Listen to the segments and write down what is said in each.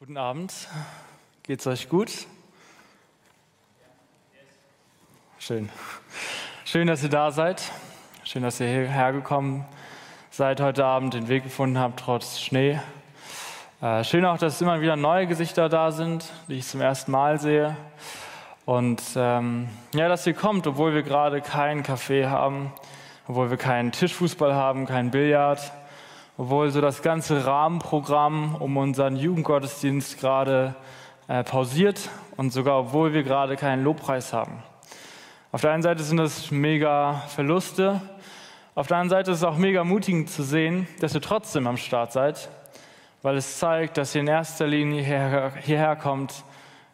Guten Abend. Geht's euch gut? Schön. Schön, dass ihr da seid. Schön, dass ihr hierher gekommen seid heute Abend, den Weg gefunden habt, trotz Schnee. Äh, schön auch, dass immer wieder neue Gesichter da sind, die ich zum ersten Mal sehe. Und ähm, ja, dass ihr kommt, obwohl wir gerade keinen Kaffee haben, obwohl wir keinen Tischfußball haben, keinen Billard, obwohl so das ganze Rahmenprogramm um unseren Jugendgottesdienst gerade äh, pausiert und sogar obwohl wir gerade keinen Lobpreis haben. Auf der einen Seite sind das mega Verluste, auf der anderen Seite ist es auch mega mutigend zu sehen, dass ihr trotzdem am Start seid, weil es zeigt, dass ihr in erster Linie hierher, hierher kommt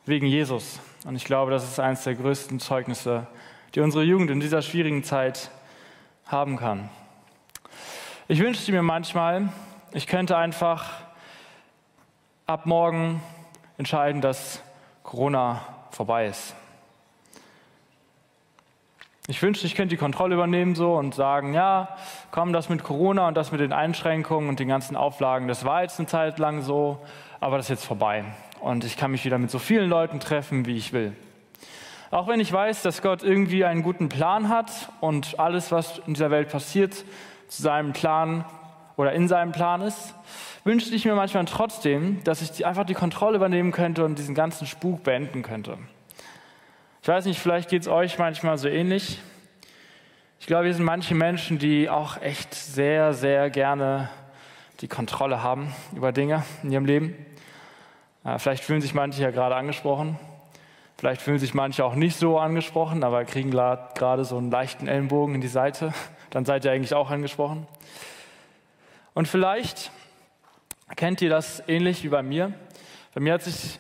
wegen Jesus. Und ich glaube, das ist eines der größten Zeugnisse, die unsere Jugend in dieser schwierigen Zeit haben kann. Ich wünschte mir manchmal, ich könnte einfach ab morgen entscheiden, dass Corona vorbei ist. Ich wünschte, ich könnte die Kontrolle übernehmen so und sagen, ja, komm, das mit Corona und das mit den Einschränkungen und den ganzen Auflagen, das war jetzt eine Zeit lang so, aber das ist jetzt vorbei. Und ich kann mich wieder mit so vielen Leuten treffen, wie ich will. Auch wenn ich weiß, dass Gott irgendwie einen guten Plan hat und alles, was in dieser Welt passiert, zu seinem Plan oder in seinem Plan ist, wünschte ich mir manchmal trotzdem, dass ich einfach die Kontrolle übernehmen könnte und diesen ganzen Spuk beenden könnte. Ich weiß nicht, vielleicht geht es euch manchmal so ähnlich. Ich glaube, wir sind manche Menschen, die auch echt sehr, sehr gerne die Kontrolle haben über Dinge in ihrem Leben. Äh, vielleicht fühlen sich manche ja gerade angesprochen. Vielleicht fühlen sich manche auch nicht so angesprochen, aber kriegen gerade so einen leichten Ellenbogen in die Seite dann seid ihr eigentlich auch angesprochen. Und vielleicht kennt ihr das ähnlich wie bei mir. Bei mir hat sich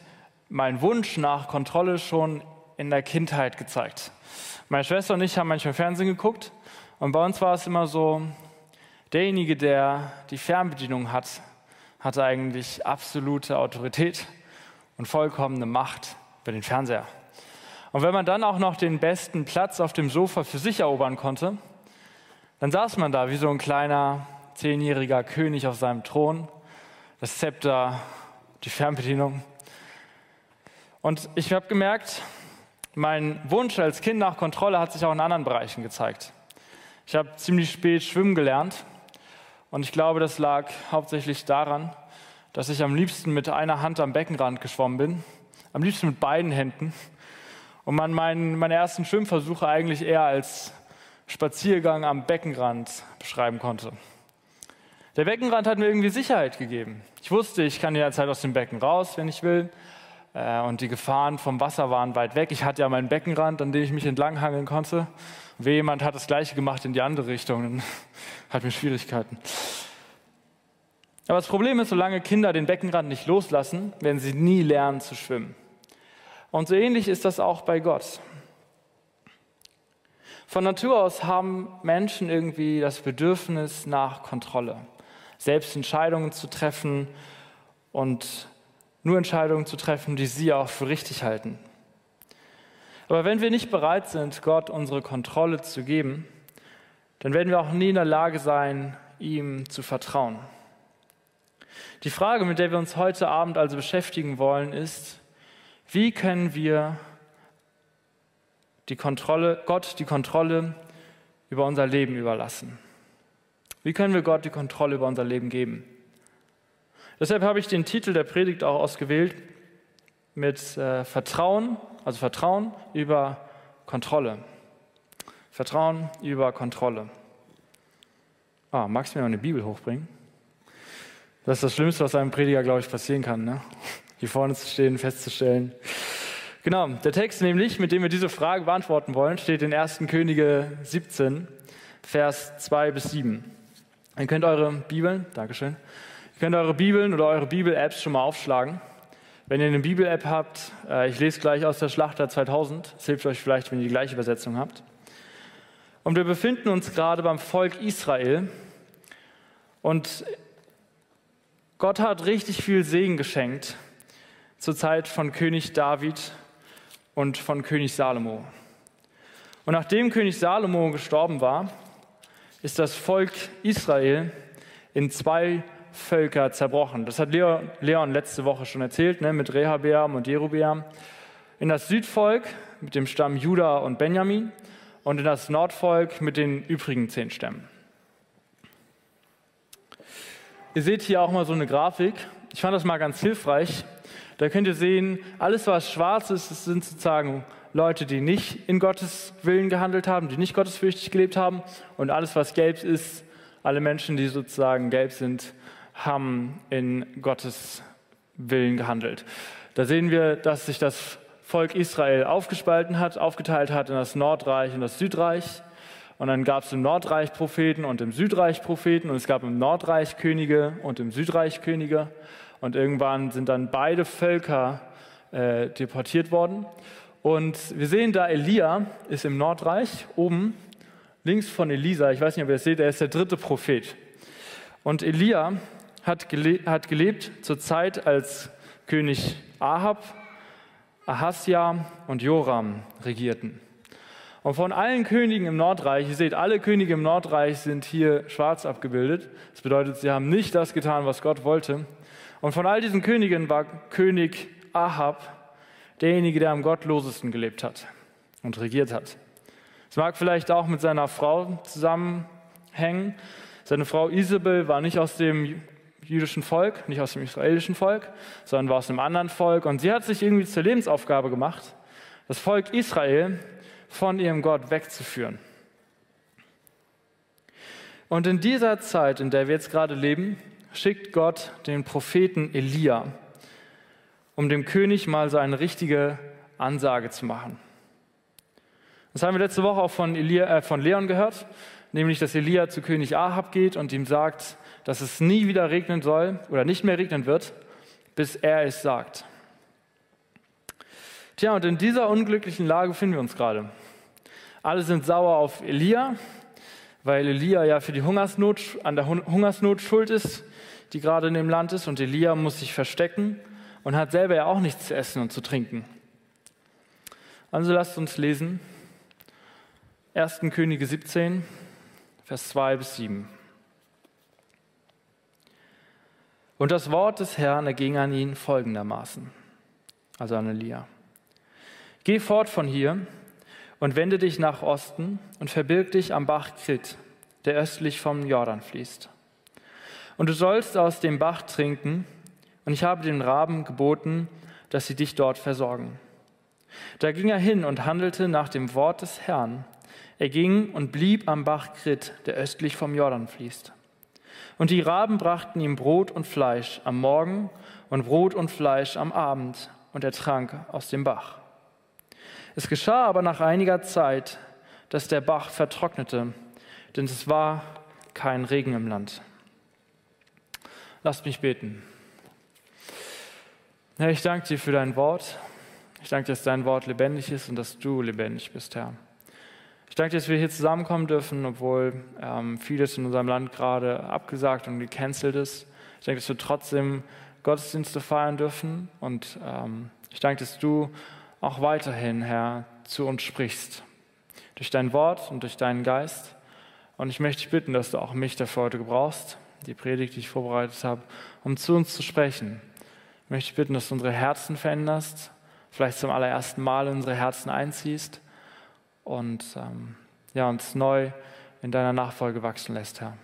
mein Wunsch nach Kontrolle schon in der Kindheit gezeigt. Meine Schwester und ich haben manchmal Fernsehen geguckt und bei uns war es immer so, derjenige, der die Fernbedienung hat, hatte eigentlich absolute Autorität und vollkommene Macht über den Fernseher. Und wenn man dann auch noch den besten Platz auf dem Sofa für sich erobern konnte, dann saß man da wie so ein kleiner zehnjähriger König auf seinem Thron, das Zepter, die Fernbedienung. Und ich habe gemerkt, mein Wunsch als Kind nach Kontrolle hat sich auch in anderen Bereichen gezeigt. Ich habe ziemlich spät schwimmen gelernt und ich glaube, das lag hauptsächlich daran, dass ich am liebsten mit einer Hand am Beckenrand geschwommen bin, am liebsten mit beiden Händen und man meinen, meine ersten Schwimmversuche eigentlich eher als Spaziergang am Beckenrand beschreiben konnte. Der Beckenrand hat mir irgendwie Sicherheit gegeben. Ich wusste, ich kann jederzeit aus dem Becken raus, wenn ich will. Äh, und die Gefahren vom Wasser waren weit weg. Ich hatte ja meinen Beckenrand, an dem ich mich entlanghangeln konnte. Und jemand hat das Gleiche gemacht in die andere Richtung, dann hat mir Schwierigkeiten. Aber das Problem ist, solange Kinder den Beckenrand nicht loslassen, werden sie nie lernen zu schwimmen. Und so ähnlich ist das auch bei Gott. Von Natur aus haben Menschen irgendwie das Bedürfnis nach Kontrolle, selbst Entscheidungen zu treffen und nur Entscheidungen zu treffen, die sie auch für richtig halten. Aber wenn wir nicht bereit sind, Gott unsere Kontrolle zu geben, dann werden wir auch nie in der Lage sein, ihm zu vertrauen. Die Frage, mit der wir uns heute Abend also beschäftigen wollen, ist, wie können wir die Kontrolle, Gott die Kontrolle über unser Leben überlassen? Wie können wir Gott die Kontrolle über unser Leben geben? Deshalb habe ich den Titel der Predigt auch ausgewählt mit äh, Vertrauen, also Vertrauen über Kontrolle. Vertrauen über Kontrolle. Ah, magst du mir mal eine Bibel hochbringen? Das ist das Schlimmste, was einem Prediger, glaube ich, passieren kann. Ne? Hier vorne zu stehen, festzustellen, Genau, der Text nämlich, mit dem wir diese Frage beantworten wollen, steht in 1. Könige 17, Vers 2 bis 7. Ihr könnt eure Bibeln, Dankeschön, ihr könnt eure Bibeln oder eure Bibel-Apps schon mal aufschlagen. Wenn ihr eine Bibel-App habt, äh, ich lese gleich aus der Schlachter 2000, es hilft euch vielleicht, wenn ihr die gleiche Übersetzung habt. Und wir befinden uns gerade beim Volk Israel und Gott hat richtig viel Segen geschenkt zur Zeit von König David und von König Salomo. Und nachdem König Salomo gestorben war, ist das Volk Israel in zwei Völker zerbrochen. Das hat Leon, letzte Woche schon erzählt, ne, mit Rehabeam und Jerubeam. In das Südvolk mit dem Stamm Juda und Benjamin und in das Nordvolk mit den übrigen zehn Stämmen. Ihr seht hier auch mal so eine Grafik. Ich fand das mal ganz hilfreich. Da könnt ihr sehen, alles was schwarz ist, das sind sozusagen Leute, die nicht in Gottes Willen gehandelt haben, die nicht gottesfürchtig gelebt haben. Und alles was gelb ist, alle Menschen, die sozusagen gelb sind, haben in Gottes Willen gehandelt. Da sehen wir, dass sich das Volk Israel aufgespalten hat, aufgeteilt hat in das Nordreich und das Südreich. Und dann gab es im Nordreich Propheten und im Südreich Propheten und es gab im Nordreich Könige und im Südreich Könige. Und irgendwann sind dann beide Völker äh, deportiert worden. Und wir sehen da, Elia ist im Nordreich oben, links von Elisa. Ich weiß nicht, ob ihr das seht, er ist der dritte Prophet. Und Elia hat, gele hat gelebt zur Zeit, als König Ahab, Ahasja und Joram regierten. Und von allen Königen im Nordreich, ihr seht, alle Könige im Nordreich sind hier schwarz abgebildet. Das bedeutet, sie haben nicht das getan, was Gott wollte. Und von all diesen Königen war König Ahab derjenige, der am gottlosesten gelebt hat und regiert hat. Es mag vielleicht auch mit seiner Frau zusammenhängen. Seine Frau Isabel war nicht aus dem jüdischen Volk, nicht aus dem israelischen Volk, sondern war aus einem anderen Volk. Und sie hat sich irgendwie zur Lebensaufgabe gemacht, das Volk Israel von ihrem Gott wegzuführen. Und in dieser Zeit, in der wir jetzt gerade leben, schickt Gott den Propheten Elia, um dem König mal so eine richtige Ansage zu machen. Das haben wir letzte Woche auch von, Elia, äh, von Leon gehört, nämlich dass Elia zu König Ahab geht und ihm sagt, dass es nie wieder regnen soll oder nicht mehr regnen wird, bis er es sagt. Tja, und in dieser unglücklichen Lage finden wir uns gerade. Alle sind sauer auf Elia, weil Elia ja für die Hungersnot, an der Hungersnot schuld ist, die gerade in dem Land ist. Und Elia muss sich verstecken und hat selber ja auch nichts zu essen und zu trinken. Also lasst uns lesen. 1. Könige 17, Vers 2 bis 7. Und das Wort des Herrn erging an ihn folgendermaßen, also an Elia. Geh fort von hier und wende dich nach Osten und verbirg dich am Bach Krit, der östlich vom Jordan fließt. Und du sollst aus dem Bach trinken, und ich habe den Raben geboten, dass sie dich dort versorgen. Da ging er hin und handelte nach dem Wort des Herrn. Er ging und blieb am Bach Krit, der östlich vom Jordan fließt. Und die Raben brachten ihm Brot und Fleisch am Morgen und Brot und Fleisch am Abend, und er trank aus dem Bach. Es geschah aber nach einiger Zeit, dass der Bach vertrocknete, denn es war kein Regen im Land. Lasst mich beten. Herr, ich danke dir für dein Wort. Ich danke dir, dass dein Wort lebendig ist und dass du lebendig bist, Herr. Ich danke dir, dass wir hier zusammenkommen dürfen, obwohl ähm, vieles in unserem Land gerade abgesagt und gecancelt ist. Ich danke, dass wir trotzdem Gottesdienste feiern dürfen und ähm, ich danke, dass du auch weiterhin, Herr, zu uns sprichst. Durch dein Wort und durch deinen Geist. Und ich möchte dich bitten, dass du auch mich dafür heute gebrauchst, die Predigt, die ich vorbereitet habe, um zu uns zu sprechen. Ich möchte dich bitten, dass du unsere Herzen veränderst, vielleicht zum allerersten Mal in unsere Herzen einziehst und ähm, ja, uns neu in deiner Nachfolge wachsen lässt, Herr.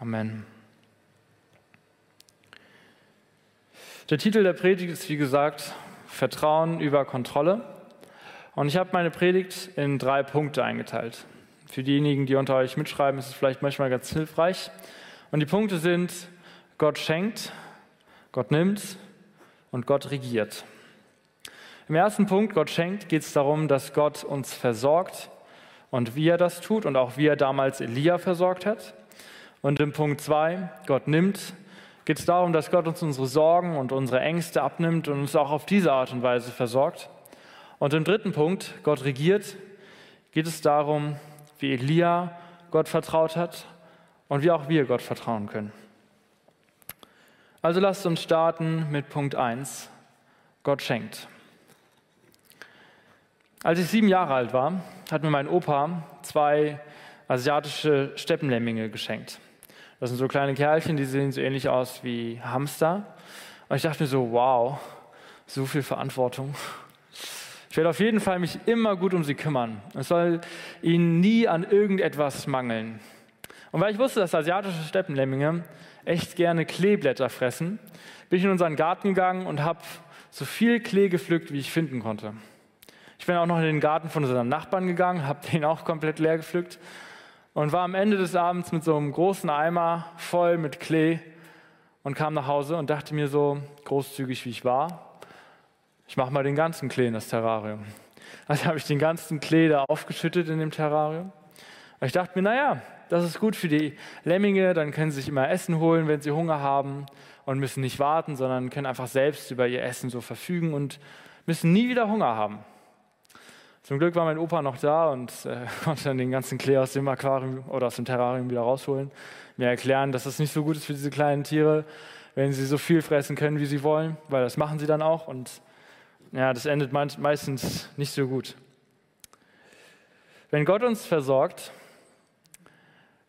Amen. Der Titel der Predigt ist, wie gesagt, Vertrauen über Kontrolle. Und ich habe meine Predigt in drei Punkte eingeteilt. Für diejenigen, die unter euch mitschreiben, ist es vielleicht manchmal ganz hilfreich. Und die Punkte sind, Gott schenkt, Gott nimmt und Gott regiert. Im ersten Punkt, Gott schenkt, geht es darum, dass Gott uns versorgt und wie er das tut und auch wie er damals Elia versorgt hat. Und im Punkt zwei, Gott nimmt, geht es darum, dass Gott uns unsere Sorgen und unsere Ängste abnimmt und uns auch auf diese Art und Weise versorgt. Und im dritten Punkt, Gott regiert, geht es darum, wie Elia Gott vertraut hat und wie auch wir Gott vertrauen können. Also lasst uns starten mit Punkt 1. Gott schenkt. Als ich sieben Jahre alt war, hat mir mein Opa zwei asiatische Steppenlemminge geschenkt. Das sind so kleine Kerlchen, die sehen so ähnlich aus wie Hamster. Und ich dachte mir so, wow, so viel Verantwortung. Ich werde auf jeden Fall mich immer gut um sie kümmern. Es soll ihnen nie an irgendetwas mangeln. Und weil ich wusste, dass asiatische Steppenlemminge echt gerne Kleeblätter fressen, bin ich in unseren Garten gegangen und habe so viel Klee gepflückt, wie ich finden konnte. Ich bin auch noch in den Garten von unserem Nachbarn gegangen, habe den auch komplett leer gepflückt und war am Ende des Abends mit so einem großen Eimer voll mit Klee und kam nach Hause und dachte mir so, großzügig wie ich war, ich mache mal den ganzen Klee in das Terrarium. Also habe ich den ganzen Klee da aufgeschüttet in dem Terrarium. Ich dachte mir, naja, das ist gut für die Lemminge, dann können sie sich immer Essen holen, wenn sie Hunger haben und müssen nicht warten, sondern können einfach selbst über ihr Essen so verfügen und müssen nie wieder Hunger haben. Zum Glück war mein Opa noch da und äh, konnte dann den ganzen Klee aus dem Aquarium oder aus dem Terrarium wieder rausholen. Mir erklären, dass es nicht so gut ist für diese kleinen Tiere, wenn sie so viel fressen können, wie sie wollen, weil das machen sie dann auch und ja, das endet meistens nicht so gut. Wenn Gott uns versorgt,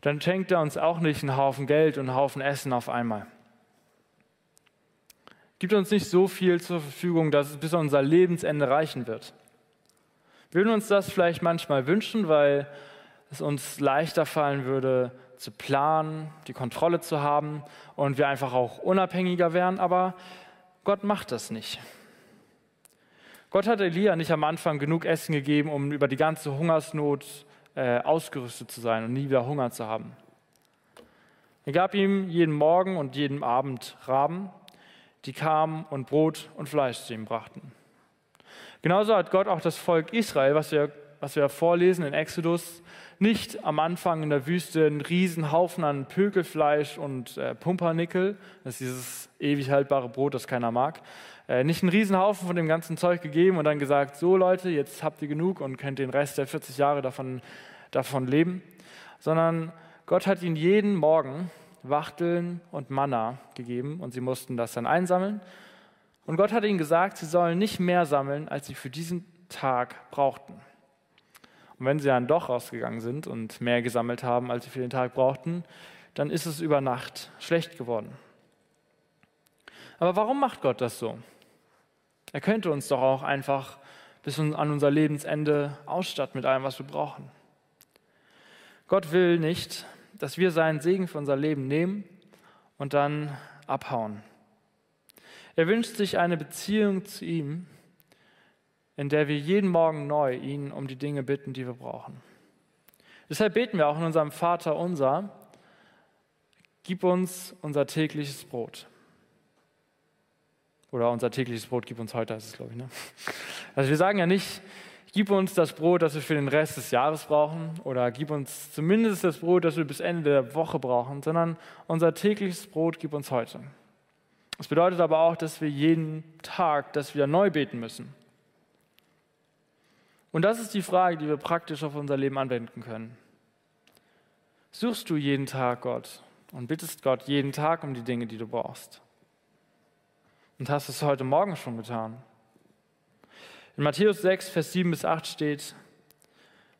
dann schenkt er uns auch nicht einen Haufen Geld und einen Haufen Essen auf einmal gibt uns nicht so viel zur Verfügung, dass es bis unser Lebensende reichen wird. Wir würden uns das vielleicht manchmal wünschen, weil es uns leichter fallen würde, zu planen, die Kontrolle zu haben und wir einfach auch unabhängiger wären, aber Gott macht das nicht. Gott hat Elia nicht am Anfang genug Essen gegeben, um über die ganze Hungersnot äh, ausgerüstet zu sein und nie wieder Hunger zu haben. Er gab ihm jeden Morgen und jeden Abend Raben die kamen und Brot und Fleisch zu ihm brachten. Genauso hat Gott auch das Volk Israel, was wir, was wir vorlesen in Exodus, nicht am Anfang in der Wüste einen riesen Haufen an Pökelfleisch und äh, Pumpernickel, das ist dieses ewig haltbare Brot, das keiner mag, äh, nicht einen riesen Haufen von dem ganzen Zeug gegeben und dann gesagt, so Leute, jetzt habt ihr genug und könnt den Rest der 40 Jahre davon, davon leben, sondern Gott hat ihnen jeden Morgen Wachteln und Manna gegeben und sie mussten das dann einsammeln. Und Gott hat ihnen gesagt, sie sollen nicht mehr sammeln, als sie für diesen Tag brauchten. Und wenn sie dann doch rausgegangen sind und mehr gesammelt haben, als sie für den Tag brauchten, dann ist es über Nacht schlecht geworden. Aber warum macht Gott das so? Er könnte uns doch auch einfach bis an unser Lebensende ausstatten mit allem, was wir brauchen. Gott will nicht, dass wir seinen Segen für unser Leben nehmen und dann abhauen. Er wünscht sich eine Beziehung zu ihm, in der wir jeden Morgen neu ihn um die Dinge bitten, die wir brauchen. Deshalb beten wir auch in unserem Vater unser, gib uns unser tägliches Brot. Oder unser tägliches Brot gib uns heute, heißt es, glaube ich. Ne? Also wir sagen ja nicht, Gib uns das Brot, das wir für den Rest des Jahres brauchen, oder gib uns zumindest das Brot, das wir bis Ende der Woche brauchen, sondern unser tägliches Brot gib uns heute. Das bedeutet aber auch, dass wir jeden Tag das wieder neu beten müssen. Und das ist die Frage, die wir praktisch auf unser Leben anwenden können. Suchst du jeden Tag Gott und bittest Gott jeden Tag um die Dinge, die du brauchst? Und hast es heute Morgen schon getan? In Matthäus 6, Vers 7 bis 8 steht,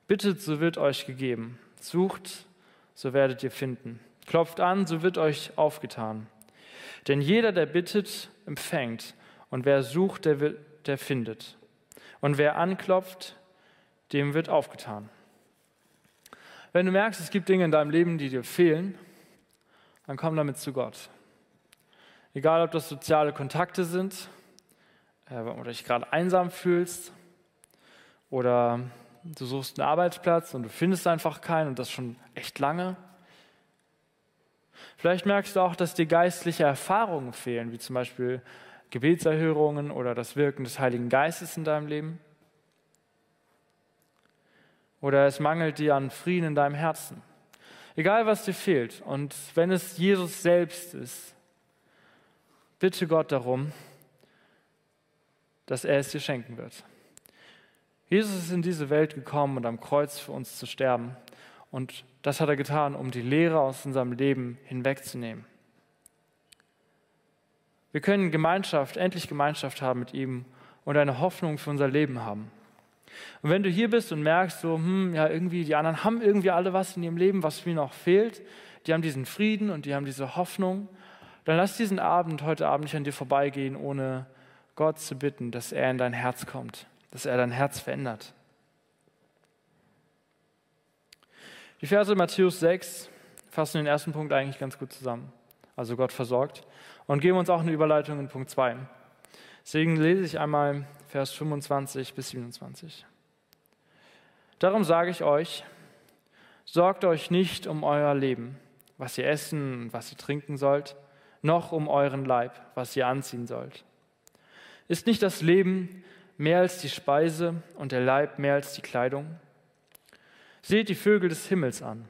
Bittet, so wird euch gegeben. Sucht, so werdet ihr finden. Klopft an, so wird euch aufgetan. Denn jeder, der bittet, empfängt. Und wer sucht, der, wird, der findet. Und wer anklopft, dem wird aufgetan. Wenn du merkst, es gibt Dinge in deinem Leben, die dir fehlen, dann komm damit zu Gott. Egal, ob das soziale Kontakte sind, äh, oder dich gerade einsam fühlst oder du suchst einen Arbeitsplatz und du findest einfach keinen und das schon echt lange. Vielleicht merkst du auch, dass dir geistliche Erfahrungen fehlen, wie zum Beispiel Gebetserhörungen oder das Wirken des Heiligen Geistes in deinem Leben. Oder es mangelt dir an Frieden in deinem Herzen. Egal, was dir fehlt. Und wenn es Jesus selbst ist, bitte Gott darum, dass er es dir schenken wird. Jesus ist in diese Welt gekommen und am Kreuz für uns zu sterben. Und das hat er getan, um die Lehre aus unserem Leben hinwegzunehmen. Wir können Gemeinschaft, endlich Gemeinschaft haben mit ihm und eine Hoffnung für unser Leben haben. Und wenn du hier bist und merkst, so, hm, ja, irgendwie, die anderen haben irgendwie alle was in ihrem Leben, was mir noch fehlt, die haben diesen Frieden und die haben diese Hoffnung, dann lass diesen Abend heute Abend nicht an dir vorbeigehen, ohne Gott zu bitten, dass er in dein Herz kommt, dass er dein Herz verändert. Die Verse Matthäus 6 fassen den ersten Punkt eigentlich ganz gut zusammen. Also Gott versorgt. Und geben uns auch eine Überleitung in Punkt 2. Deswegen lese ich einmal Vers 25 bis 27. Darum sage ich euch, sorgt euch nicht um euer Leben, was ihr essen und was ihr trinken sollt, noch um euren Leib, was ihr anziehen sollt. Ist nicht das Leben mehr als die Speise und der Leib mehr als die Kleidung? Seht die Vögel des Himmels an.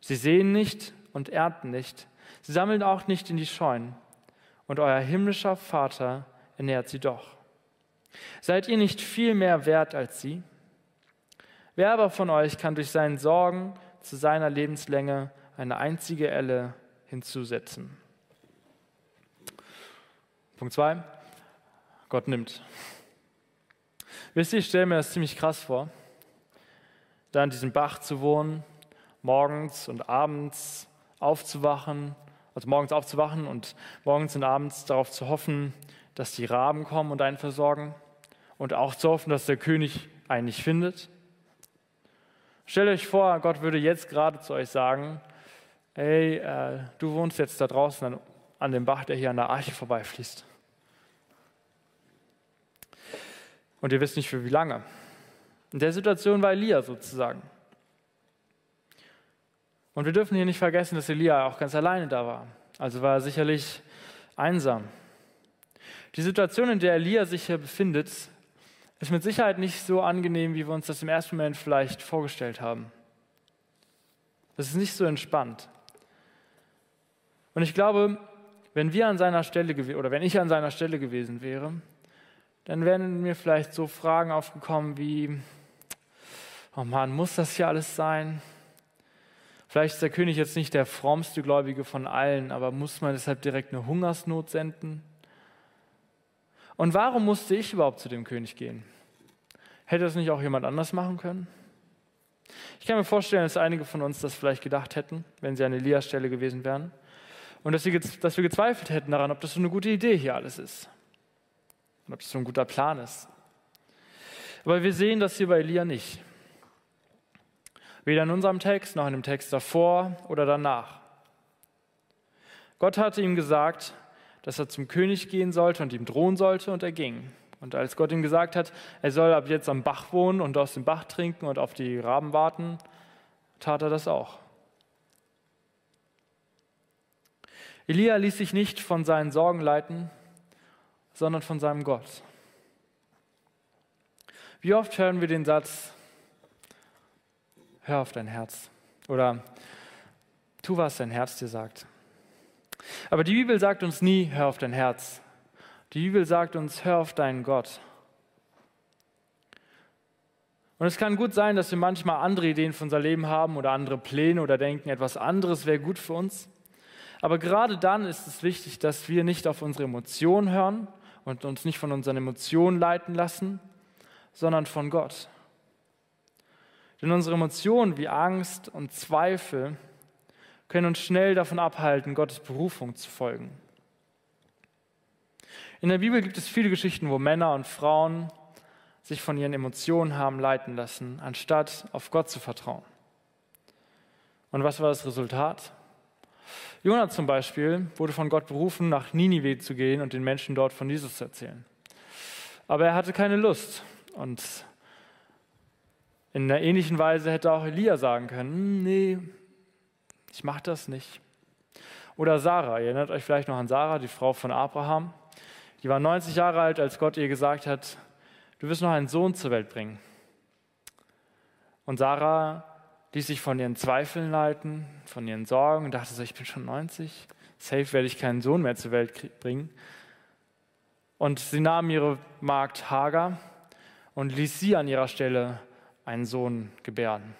Sie sehen nicht und ernten nicht. Sie sammeln auch nicht in die Scheunen. Und euer himmlischer Vater ernährt sie doch. Seid ihr nicht viel mehr wert als sie? Wer aber von euch kann durch seinen Sorgen zu seiner Lebenslänge eine einzige Elle hinzusetzen? Punkt 2. Gott nimmt. Wisst ihr, ich stelle mir das ziemlich krass vor, da an diesem Bach zu wohnen, morgens und abends aufzuwachen, also morgens aufzuwachen und morgens und abends darauf zu hoffen, dass die Raben kommen und einen versorgen und auch zu hoffen, dass der König einen nicht findet. Stellt euch vor, Gott würde jetzt gerade zu euch sagen, ey, äh, du wohnst jetzt da draußen an, an dem Bach, der hier an der Arche vorbeifließt. Und ihr wisst nicht für wie lange. In der Situation war Elia sozusagen. Und wir dürfen hier nicht vergessen, dass Elia auch ganz alleine da war. Also war er sicherlich einsam. Die Situation, in der Elia sich hier befindet, ist mit Sicherheit nicht so angenehm, wie wir uns das im ersten Moment vielleicht vorgestellt haben. Das ist nicht so entspannt. Und ich glaube, wenn wir an seiner Stelle oder wenn ich an seiner Stelle gewesen wäre, dann wären mir vielleicht so Fragen aufgekommen wie, oh Mann, muss das hier alles sein? Vielleicht ist der König jetzt nicht der frommste Gläubige von allen, aber muss man deshalb direkt eine Hungersnot senden? Und warum musste ich überhaupt zu dem König gehen? Hätte das nicht auch jemand anders machen können? Ich kann mir vorstellen, dass einige von uns das vielleicht gedacht hätten, wenn sie an Elias Stelle gewesen wären. Und dass, sie, dass wir gezweifelt hätten daran, ob das so eine gute Idee hier alles ist. Und ob das so ein guter Plan ist. Aber wir sehen das hier bei Elia nicht. Weder in unserem Text noch in dem Text davor oder danach. Gott hatte ihm gesagt, dass er zum König gehen sollte und ihm drohen sollte, und er ging. Und als Gott ihm gesagt hat, er soll ab jetzt am Bach wohnen und aus dem Bach trinken und auf die Raben warten, tat er das auch. Elia ließ sich nicht von seinen Sorgen leiten, sondern von seinem Gott. Wie oft hören wir den Satz, hör auf dein Herz oder tu, was dein Herz dir sagt. Aber die Bibel sagt uns nie, hör auf dein Herz. Die Bibel sagt uns, hör auf deinen Gott. Und es kann gut sein, dass wir manchmal andere Ideen für unser Leben haben oder andere Pläne oder denken, etwas anderes wäre gut für uns. Aber gerade dann ist es wichtig, dass wir nicht auf unsere Emotionen hören und uns nicht von unseren Emotionen leiten lassen, sondern von Gott. Denn unsere Emotionen wie Angst und Zweifel können uns schnell davon abhalten, Gottes Berufung zu folgen. In der Bibel gibt es viele Geschichten, wo Männer und Frauen sich von ihren Emotionen haben leiten lassen, anstatt auf Gott zu vertrauen. Und was war das Resultat? Jonah zum Beispiel wurde von Gott berufen, nach Ninive zu gehen und den Menschen dort von Jesus zu erzählen. Aber er hatte keine Lust. Und in einer ähnlichen Weise hätte auch Elia sagen können, hm, nee, ich mache das nicht. Oder Sarah, ihr erinnert euch vielleicht noch an Sarah, die Frau von Abraham. Die war 90 Jahre alt, als Gott ihr gesagt hat, du wirst noch einen Sohn zur Welt bringen. Und Sarah ließ sich von ihren Zweifeln leiten, von ihren Sorgen und dachte so, ich bin schon 90, safe werde ich keinen Sohn mehr zur Welt bringen. Und sie nahm ihre Magd Hagar und ließ sie an ihrer Stelle einen Sohn gebären.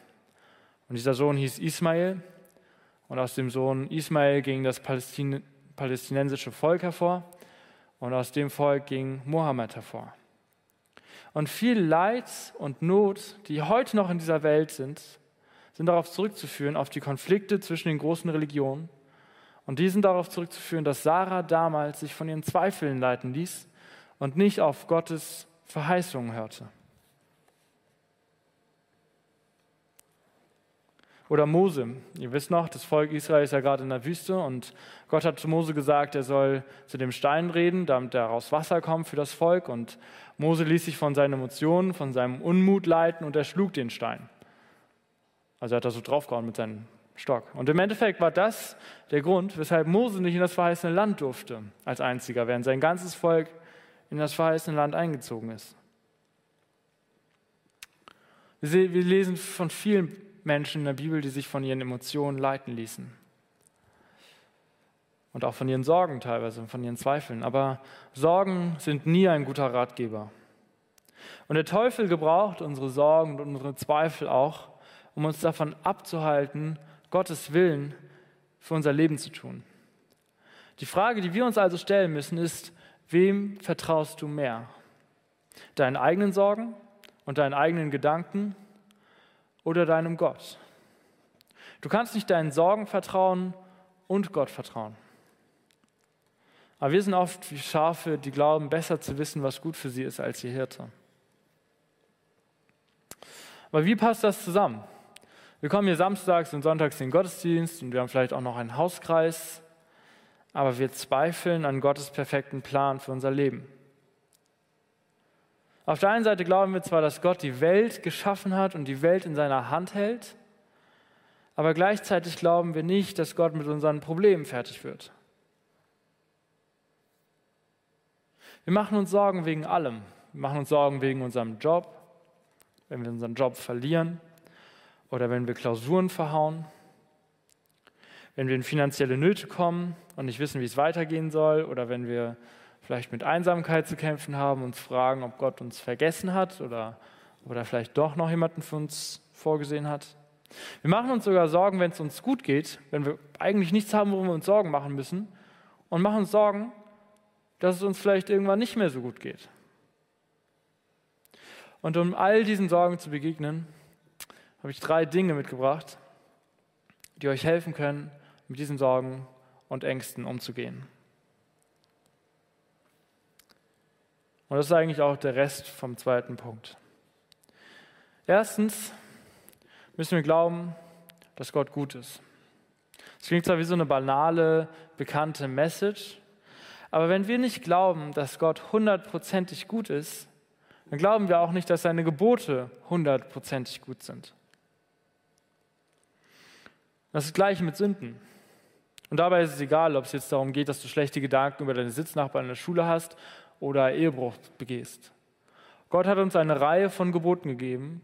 Und dieser Sohn hieß Ismael und aus dem Sohn Ismael ging das Palästin palästinensische Volk hervor und aus dem Volk ging Mohammed hervor. Und viel Leid und Not, die heute noch in dieser Welt sind, sind darauf zurückzuführen, auf die Konflikte zwischen den großen Religionen. Und die sind darauf zurückzuführen, dass Sarah damals sich von ihren Zweifeln leiten ließ und nicht auf Gottes Verheißungen hörte. Oder Mose. Ihr wisst noch, das Volk Israel ist ja gerade in der Wüste und Gott hat zu Mose gesagt, er soll zu dem Stein reden, damit daraus Wasser kommt für das Volk. Und Mose ließ sich von seinen Emotionen, von seinem Unmut leiten und er schlug den Stein. Also er hat da so draufgehauen mit seinem Stock. Und im Endeffekt war das der Grund, weshalb Mose nicht in das verheißene Land durfte, als einziger, während sein ganzes Volk in das verheißene Land eingezogen ist. Wir lesen von vielen Menschen in der Bibel, die sich von ihren Emotionen leiten ließen. Und auch von ihren Sorgen teilweise, von ihren Zweifeln. Aber Sorgen sind nie ein guter Ratgeber. Und der Teufel gebraucht unsere Sorgen und unsere Zweifel auch, um uns davon abzuhalten, Gottes Willen für unser Leben zu tun. Die Frage, die wir uns also stellen müssen, ist, wem vertraust du mehr? Deinen eigenen Sorgen und deinen eigenen Gedanken oder deinem Gott? Du kannst nicht deinen Sorgen vertrauen und Gott vertrauen. Aber wir sind oft wie Schafe, die glauben, besser zu wissen, was gut für sie ist, als ihr Hirte. Aber wie passt das zusammen? Wir kommen hier samstags und sonntags in den Gottesdienst und wir haben vielleicht auch noch einen Hauskreis, aber wir zweifeln an Gottes perfekten Plan für unser Leben. Auf der einen Seite glauben wir zwar, dass Gott die Welt geschaffen hat und die Welt in seiner Hand hält, aber gleichzeitig glauben wir nicht, dass Gott mit unseren Problemen fertig wird. Wir machen uns Sorgen wegen allem. Wir machen uns Sorgen wegen unserem Job, wenn wir unseren Job verlieren oder wenn wir Klausuren verhauen, wenn wir in finanzielle Nöte kommen und nicht wissen, wie es weitergehen soll, oder wenn wir vielleicht mit Einsamkeit zu kämpfen haben und fragen, ob Gott uns vergessen hat oder ob er vielleicht doch noch jemanden für uns vorgesehen hat. Wir machen uns sogar Sorgen, wenn es uns gut geht, wenn wir eigentlich nichts haben, worum wir uns Sorgen machen müssen, und machen uns Sorgen, dass es uns vielleicht irgendwann nicht mehr so gut geht. Und um all diesen Sorgen zu begegnen, habe ich drei Dinge mitgebracht, die euch helfen können, mit diesen Sorgen und Ängsten umzugehen. Und das ist eigentlich auch der Rest vom zweiten Punkt. Erstens müssen wir glauben, dass Gott gut ist. Es klingt zwar wie so eine banale, bekannte Message, aber wenn wir nicht glauben, dass Gott hundertprozentig gut ist, dann glauben wir auch nicht, dass seine Gebote hundertprozentig gut sind. Das ist das Gleiche mit Sünden. Und dabei ist es egal, ob es jetzt darum geht, dass du schlechte Gedanken über deine Sitznachbarn in der Schule hast oder Ehebruch begehst. Gott hat uns eine Reihe von Geboten gegeben.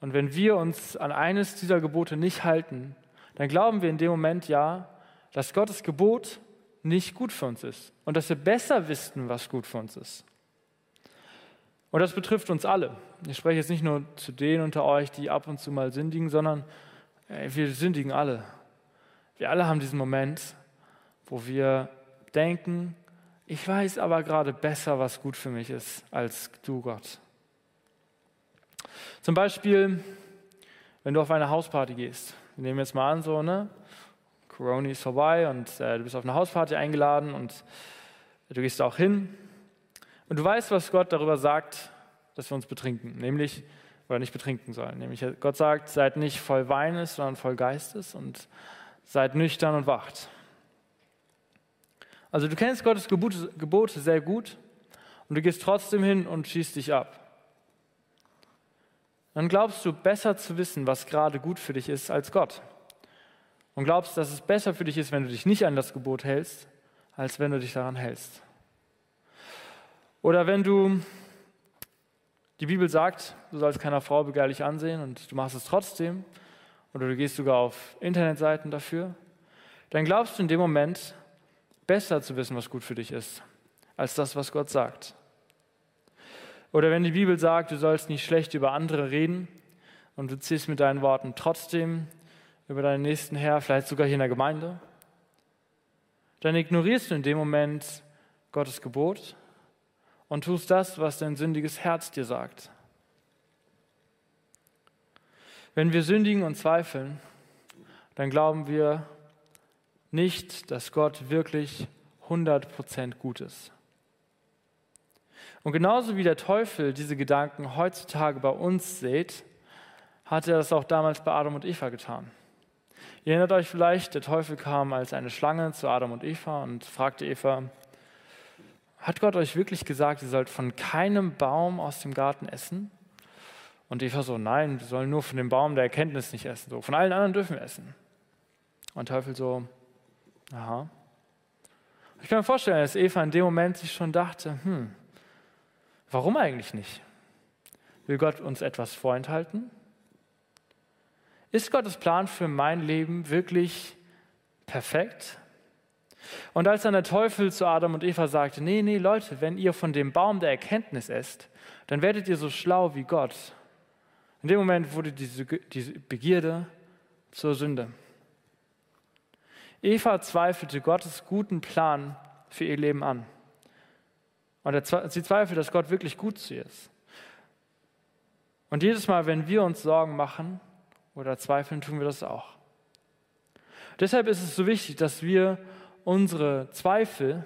Und wenn wir uns an eines dieser Gebote nicht halten, dann glauben wir in dem Moment ja, dass Gottes Gebot nicht gut für uns ist und dass wir besser wissen, was gut für uns ist. Und das betrifft uns alle. Ich spreche jetzt nicht nur zu denen unter euch, die ab und zu mal sündigen, sondern wir sündigen alle. Wir alle haben diesen Moment, wo wir denken, ich weiß aber gerade besser, was gut für mich ist, als du, Gott. Zum Beispiel, wenn du auf eine Hausparty gehst. Wir nehmen jetzt mal an, so, ne? Corona ist vorbei und äh, du bist auf eine Hausparty eingeladen und du gehst auch hin. Und du weißt, was Gott darüber sagt, dass wir uns betrinken. Nämlich, oder nicht betrinken sollen. Nämlich Gott sagt, seid nicht voll Weines, sondern voll Geistes und seid nüchtern und wacht. Also du kennst Gottes Gebote, Gebote sehr gut und du gehst trotzdem hin und schießt dich ab. Dann glaubst du besser zu wissen, was gerade gut für dich ist, als Gott. Und glaubst, dass es besser für dich ist, wenn du dich nicht an das Gebot hältst, als wenn du dich daran hältst. Oder wenn du die Bibel sagt, du sollst keiner Frau begehrlich ansehen und du machst es trotzdem oder du gehst sogar auf Internetseiten dafür, dann glaubst du in dem Moment besser zu wissen, was gut für dich ist, als das, was Gott sagt. Oder wenn die Bibel sagt, du sollst nicht schlecht über andere reden und du ziehst mit deinen Worten trotzdem über deinen Nächsten her, vielleicht sogar hier in der Gemeinde, dann ignorierst du in dem Moment Gottes Gebot und tust das, was dein sündiges Herz dir sagt. Wenn wir sündigen und zweifeln, dann glauben wir nicht, dass Gott wirklich 100% gut ist. Und genauso wie der Teufel diese Gedanken heutzutage bei uns sät, hat er das auch damals bei Adam und Eva getan. Ihr erinnert euch vielleicht, der Teufel kam als eine Schlange zu Adam und Eva und fragte Eva, hat Gott euch wirklich gesagt, ihr sollt von keinem Baum aus dem Garten essen? Und Eva so, nein, wir sollen nur von dem Baum der Erkenntnis nicht essen. So, von allen anderen dürfen wir essen. Und Teufel so, aha. Ich kann mir vorstellen, dass Eva in dem Moment sich schon dachte, hm, warum eigentlich nicht? Will Gott uns etwas vorenthalten? Ist Gottes Plan für mein Leben wirklich perfekt? Und als dann der Teufel zu Adam und Eva sagte, nee, nee, Leute, wenn ihr von dem Baum der Erkenntnis esst, dann werdet ihr so schlau wie Gott. In dem Moment wurde diese, diese Begierde zur Sünde. Eva zweifelte Gottes guten Plan für ihr Leben an. Und sie zweifelt, dass Gott wirklich gut zu ihr ist. Und jedes Mal, wenn wir uns Sorgen machen oder zweifeln, tun wir das auch. Deshalb ist es so wichtig, dass wir unsere Zweifel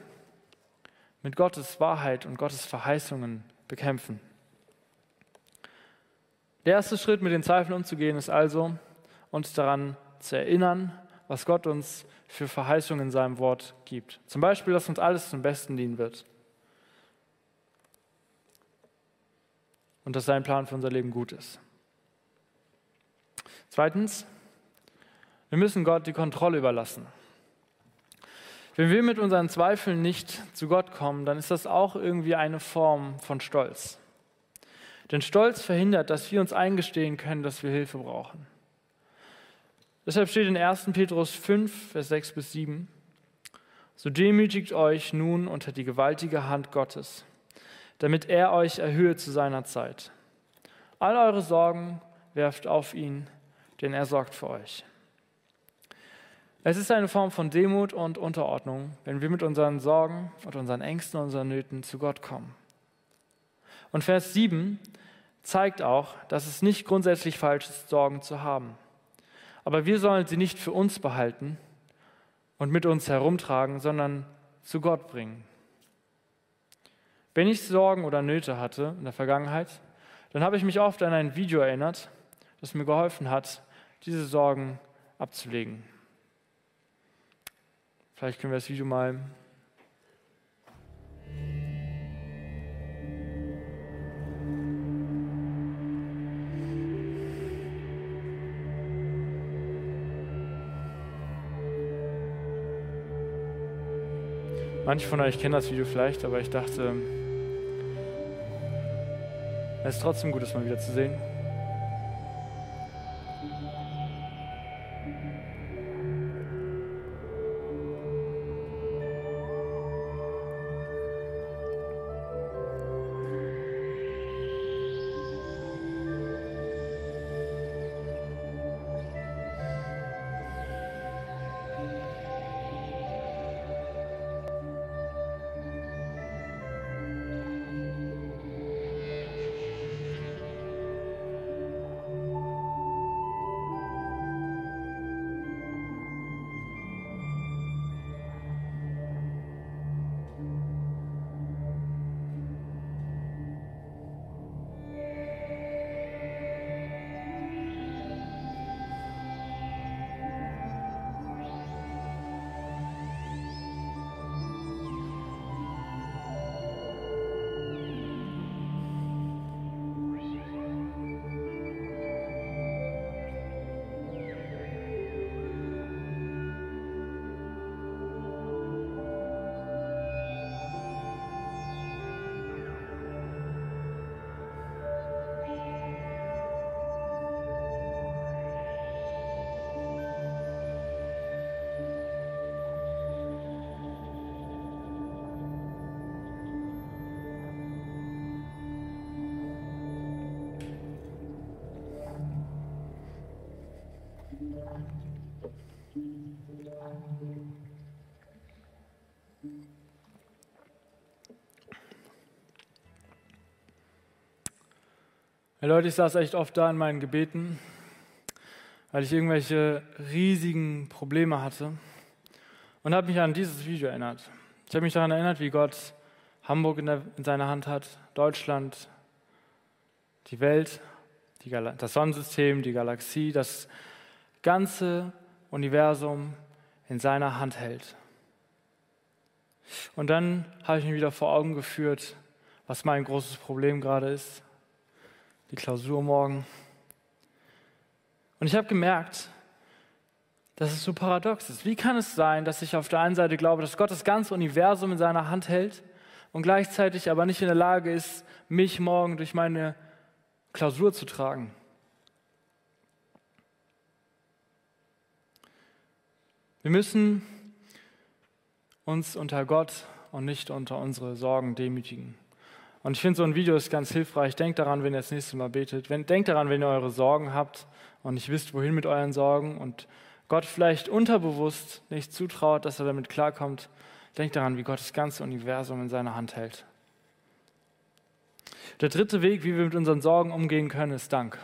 mit Gottes Wahrheit und Gottes Verheißungen bekämpfen. Der erste Schritt, mit den Zweifeln umzugehen, ist also, uns daran zu erinnern, was Gott uns für Verheißungen in seinem Wort gibt. Zum Beispiel, dass uns alles zum Besten dienen wird. Und dass sein Plan für unser Leben gut ist. Zweitens, wir müssen Gott die Kontrolle überlassen. Wenn wir mit unseren Zweifeln nicht zu Gott kommen, dann ist das auch irgendwie eine Form von Stolz. Denn Stolz verhindert, dass wir uns eingestehen können, dass wir Hilfe brauchen. Deshalb steht in 1. Petrus 5, Vers 6 bis 7, so demütigt euch nun unter die gewaltige Hand Gottes, damit er euch erhöhe zu seiner Zeit. All eure Sorgen werft auf ihn, denn er sorgt für euch. Es ist eine Form von Demut und Unterordnung, wenn wir mit unseren Sorgen und unseren Ängsten und unseren Nöten zu Gott kommen. Und Vers 7 zeigt auch, dass es nicht grundsätzlich falsch ist, Sorgen zu haben. Aber wir sollen sie nicht für uns behalten und mit uns herumtragen, sondern zu Gott bringen. Wenn ich Sorgen oder Nöte hatte in der Vergangenheit, dann habe ich mich oft an ein Video erinnert, das mir geholfen hat, diese Sorgen abzulegen. Vielleicht können wir das Video mal Manche von euch kennen das Video vielleicht, aber ich dachte, es ist trotzdem gut, es mal wieder zu sehen. Hey Leute, ich saß echt oft da in meinen Gebeten, weil ich irgendwelche riesigen Probleme hatte und habe mich an dieses Video erinnert. Ich habe mich daran erinnert, wie Gott Hamburg in, der, in seiner Hand hat, Deutschland, die Welt, die das Sonnensystem, die Galaxie, das ganze Universum in seiner Hand hält. Und dann habe ich mir wieder vor Augen geführt, was mein großes Problem gerade ist, die Klausur morgen. Und ich habe gemerkt, dass es so paradox ist. Wie kann es sein, dass ich auf der einen Seite glaube, dass Gott das ganze Universum in seiner Hand hält und gleichzeitig aber nicht in der Lage ist, mich morgen durch meine Klausur zu tragen? Wir müssen uns unter Gott und nicht unter unsere Sorgen demütigen. Und ich finde, so ein Video ist ganz hilfreich. Denkt daran, wenn ihr das nächste Mal betet. Wenn, denkt daran, wenn ihr eure Sorgen habt und nicht wisst, wohin mit euren Sorgen und Gott vielleicht unterbewusst nicht zutraut, dass er damit klarkommt. Denkt daran, wie Gott das ganze Universum in seiner Hand hält. Der dritte Weg, wie wir mit unseren Sorgen umgehen können, ist Dank.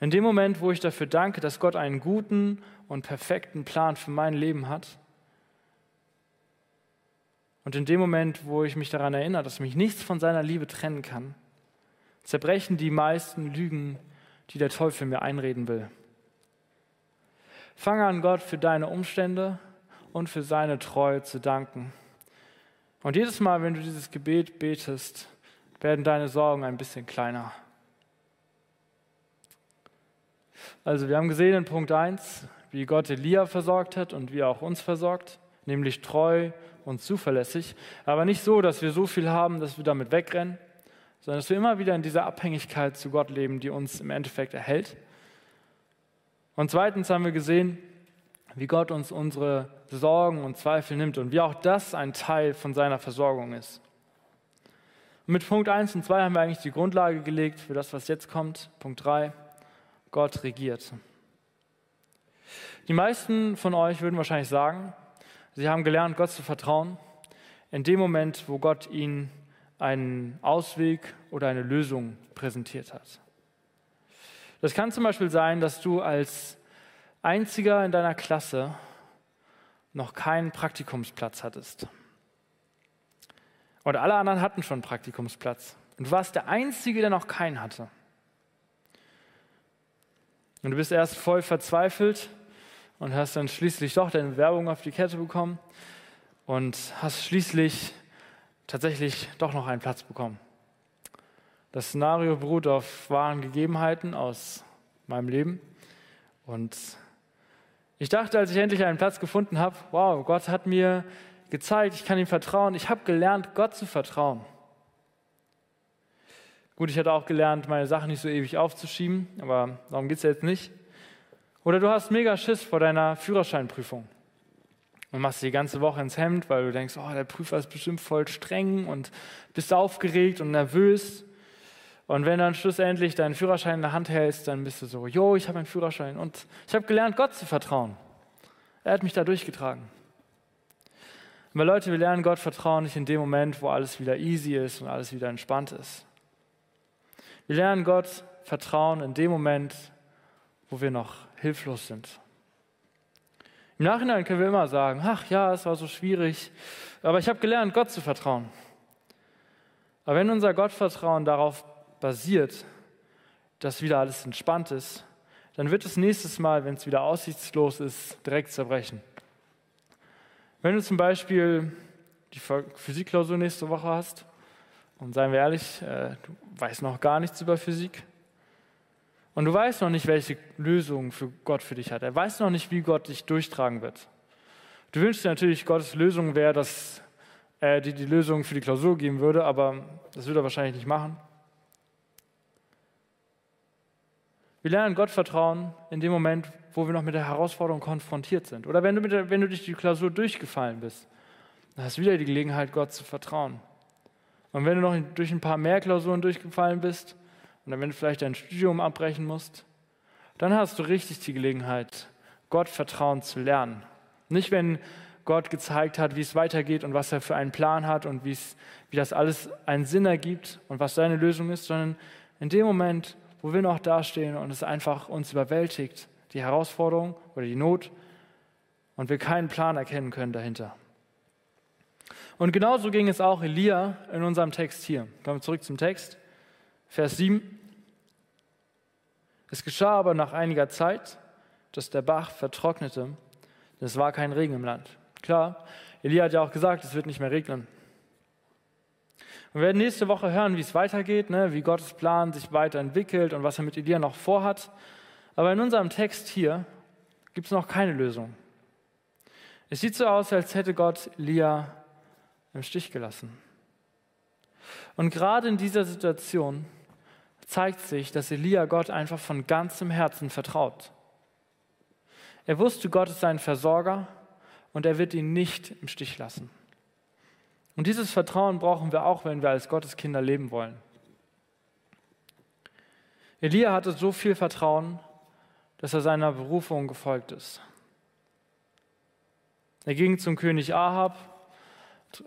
In dem Moment, wo ich dafür danke, dass Gott einen guten und perfekten Plan für mein Leben hat, und in dem Moment, wo ich mich daran erinnere, dass mich nichts von seiner Liebe trennen kann, zerbrechen die meisten Lügen, die der Teufel mir einreden will. Fange an, Gott für deine Umstände und für seine Treue zu danken. Und jedes Mal, wenn du dieses Gebet betest, werden deine Sorgen ein bisschen kleiner. Also wir haben gesehen in Punkt 1, wie Gott Elia versorgt hat und wie er auch uns versorgt, nämlich treu und zuverlässig, aber nicht so, dass wir so viel haben, dass wir damit wegrennen, sondern dass wir immer wieder in dieser Abhängigkeit zu Gott leben, die uns im Endeffekt erhält. Und zweitens haben wir gesehen, wie Gott uns unsere Sorgen und Zweifel nimmt und wie auch das ein Teil von seiner Versorgung ist. Und mit Punkt 1 und 2 haben wir eigentlich die Grundlage gelegt für das, was jetzt kommt. Punkt 3, Gott regiert. Die meisten von euch würden wahrscheinlich sagen, sie haben gelernt, Gott zu vertrauen, in dem Moment, wo Gott ihnen einen Ausweg oder eine Lösung präsentiert hat. Das kann zum Beispiel sein, dass du als einziger in deiner Klasse noch keinen Praktikumsplatz hattest. Und alle anderen hatten schon Praktikumsplatz. Und du warst der Einzige, der noch keinen hatte. Und du bist erst voll verzweifelt und hast dann schließlich doch deine Werbung auf die Kette bekommen und hast schließlich tatsächlich doch noch einen Platz bekommen. Das Szenario beruht auf wahren Gegebenheiten aus meinem Leben. Und ich dachte, als ich endlich einen Platz gefunden habe, wow, Gott hat mir gezeigt, ich kann ihm vertrauen. Ich habe gelernt, Gott zu vertrauen. Gut, ich hatte auch gelernt, meine Sachen nicht so ewig aufzuschieben, aber darum geht es ja jetzt nicht. Oder du hast mega Schiss vor deiner Führerscheinprüfung und machst die ganze Woche ins Hemd, weil du denkst, oh, der Prüfer ist bestimmt voll streng und bist aufgeregt und nervös. Und wenn du dann schlussendlich deinen Führerschein in der Hand hältst, dann bist du so, jo, ich habe einen Führerschein und ich habe gelernt, Gott zu vertrauen. Er hat mich da durchgetragen. Aber Leute, wir lernen Gott vertrauen nicht in dem Moment, wo alles wieder easy ist und alles wieder entspannt ist. Wir lernen Gott vertrauen in dem Moment, wo wir noch hilflos sind. Im Nachhinein können wir immer sagen, ach ja, es war so schwierig, aber ich habe gelernt, Gott zu vertrauen. Aber wenn unser Gottvertrauen darauf basiert, dass wieder alles entspannt ist, dann wird es nächstes Mal, wenn es wieder aussichtslos ist, direkt zerbrechen. Wenn du zum Beispiel die Physikklausur nächste Woche hast, und seien wir ehrlich, äh, du weißt noch gar nichts über Physik, und du weißt noch nicht, welche Lösung für Gott für dich hat. Er weiß noch nicht, wie Gott dich durchtragen wird. Du wünschst dir natürlich, Gottes Lösung wäre, dass er dir die Lösung für die Klausur geben würde, aber das würde er wahrscheinlich nicht machen. Wir lernen Gott vertrauen in dem Moment, wo wir noch mit der Herausforderung konfrontiert sind. Oder wenn du, der, wenn du durch die Klausur durchgefallen bist, dann hast du wieder die Gelegenheit, Gott zu vertrauen. Und wenn du noch durch ein paar mehr Klausuren durchgefallen bist, und wenn du vielleicht dein Studium abbrechen musst, dann hast du richtig die Gelegenheit, Gott vertrauen zu lernen. Nicht, wenn Gott gezeigt hat, wie es weitergeht und was er für einen Plan hat und wie das alles einen Sinn ergibt und was seine Lösung ist, sondern in dem Moment, wo wir noch dastehen und es einfach uns überwältigt, die Herausforderung oder die Not, und wir keinen Plan erkennen können dahinter. Und genauso ging es auch Elia in unserem Text hier. Kommen wir zurück zum Text. Vers 7. Es geschah aber nach einiger Zeit, dass der Bach vertrocknete, denn es war kein Regen im Land. Klar, Elia hat ja auch gesagt, es wird nicht mehr regnen. Wir werden nächste Woche hören, wie es weitergeht, ne, wie Gottes Plan sich weiterentwickelt und was er mit Elia noch vorhat. Aber in unserem Text hier gibt es noch keine Lösung. Es sieht so aus, als hätte Gott Elia im Stich gelassen. Und gerade in dieser Situation zeigt sich, dass Elia Gott einfach von ganzem Herzen vertraut. Er wusste, Gott ist sein Versorger und er wird ihn nicht im Stich lassen. Und dieses Vertrauen brauchen wir auch, wenn wir als Gottes Kinder leben wollen. Elia hatte so viel Vertrauen, dass er seiner Berufung gefolgt ist. Er ging zum König Ahab,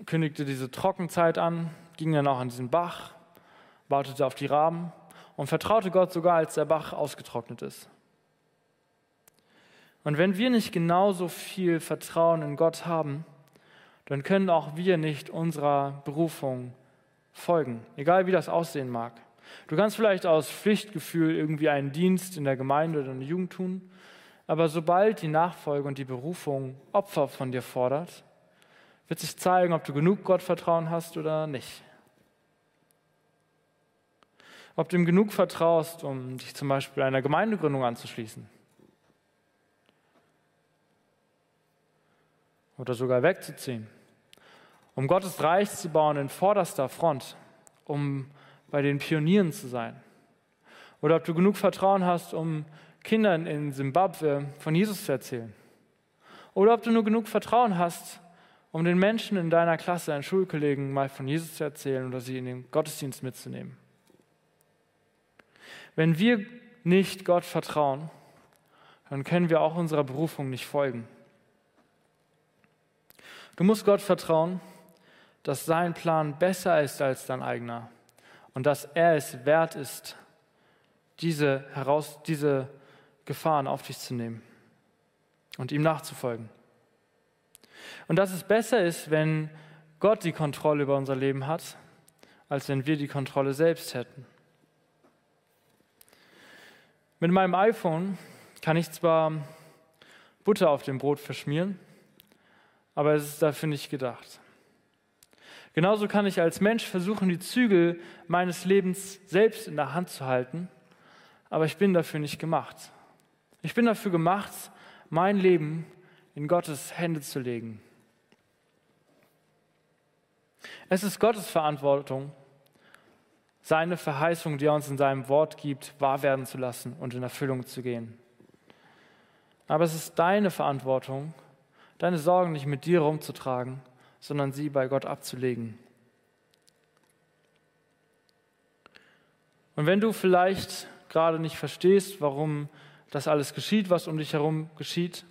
kündigte diese Trockenzeit an, ging dann auch an diesen Bach, wartete auf die Raben und vertraute Gott sogar, als der Bach ausgetrocknet ist. Und wenn wir nicht genauso viel Vertrauen in Gott haben, dann können auch wir nicht unserer Berufung folgen, egal wie das aussehen mag. Du kannst vielleicht aus Pflichtgefühl irgendwie einen Dienst in der Gemeinde oder in der Jugend tun, aber sobald die Nachfolge und die Berufung Opfer von dir fordert, wird sich zeigen, ob du genug Gottvertrauen hast oder nicht. Ob du ihm genug vertraust, um dich zum Beispiel einer Gemeindegründung anzuschließen. Oder sogar wegzuziehen. Um Gottes Reich zu bauen in vorderster Front, um bei den Pionieren zu sein. Oder ob du genug Vertrauen hast, um Kindern in Simbabwe von Jesus zu erzählen. Oder ob du nur genug Vertrauen hast, um den Menschen in deiner Klasse, deinen Schulkollegen mal von Jesus zu erzählen oder sie in den Gottesdienst mitzunehmen. Wenn wir nicht Gott vertrauen, dann können wir auch unserer Berufung nicht folgen. Du musst Gott vertrauen, dass sein Plan besser ist als dein eigener und dass er es wert ist, diese, heraus, diese Gefahren auf dich zu nehmen und ihm nachzufolgen. Und dass es besser ist, wenn Gott die Kontrolle über unser Leben hat, als wenn wir die Kontrolle selbst hätten. Mit meinem iPhone kann ich zwar Butter auf dem Brot verschmieren, aber es ist dafür nicht gedacht. Genauso kann ich als Mensch versuchen, die Zügel meines Lebens selbst in der Hand zu halten, aber ich bin dafür nicht gemacht. Ich bin dafür gemacht, mein Leben in Gottes Hände zu legen. Es ist Gottes Verantwortung, seine Verheißung, die er uns in seinem Wort gibt, wahr werden zu lassen und in Erfüllung zu gehen. Aber es ist deine Verantwortung, deine Sorgen nicht mit dir rumzutragen, sondern sie bei Gott abzulegen. Und wenn du vielleicht gerade nicht verstehst, warum das alles geschieht, was um dich herum geschieht,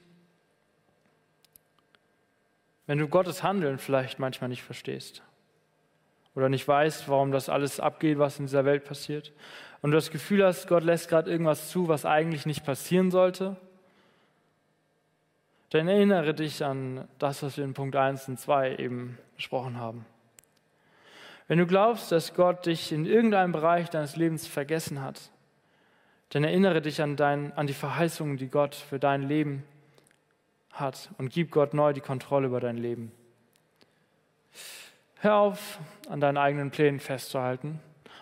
wenn du Gottes Handeln vielleicht manchmal nicht verstehst oder nicht weißt, warum das alles abgeht, was in dieser Welt passiert, und du das Gefühl hast, Gott lässt gerade irgendwas zu, was eigentlich nicht passieren sollte, dann erinnere dich an das, was wir in Punkt 1 und 2 eben besprochen haben. Wenn du glaubst, dass Gott dich in irgendeinem Bereich deines Lebens vergessen hat, dann erinnere dich an, dein, an die Verheißungen, die Gott für dein Leben hat und gib Gott neu die Kontrolle über dein Leben. Hör auf, an deinen eigenen Plänen festzuhalten,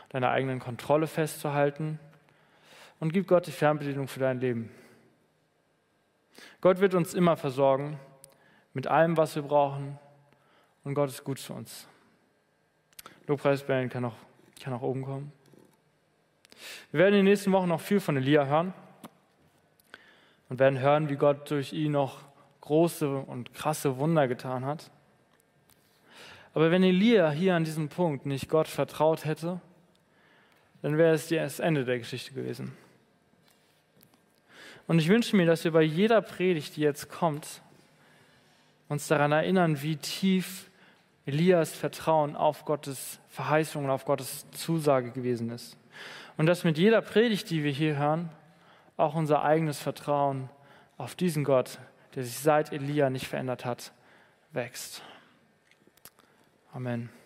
deiner eigenen Kontrolle festzuhalten und gib Gott die Fernbedienung für dein Leben. Gott wird uns immer versorgen mit allem, was wir brauchen und Gott ist gut zu uns. Lobpreisband kann auch, kann auch oben kommen. Wir werden in den nächsten Wochen noch viel von Elia hören und werden hören, wie Gott durch ihn noch große und krasse Wunder getan hat. Aber wenn Elia hier an diesem Punkt nicht Gott vertraut hätte, dann wäre es das Ende der Geschichte gewesen. Und ich wünsche mir, dass wir bei jeder Predigt, die jetzt kommt, uns daran erinnern, wie tief Elias Vertrauen auf Gottes Verheißung und auf Gottes Zusage gewesen ist. Und dass mit jeder Predigt, die wir hier hören, auch unser eigenes Vertrauen auf diesen Gott, der sich seit Elia nicht verändert hat, wächst. Amen.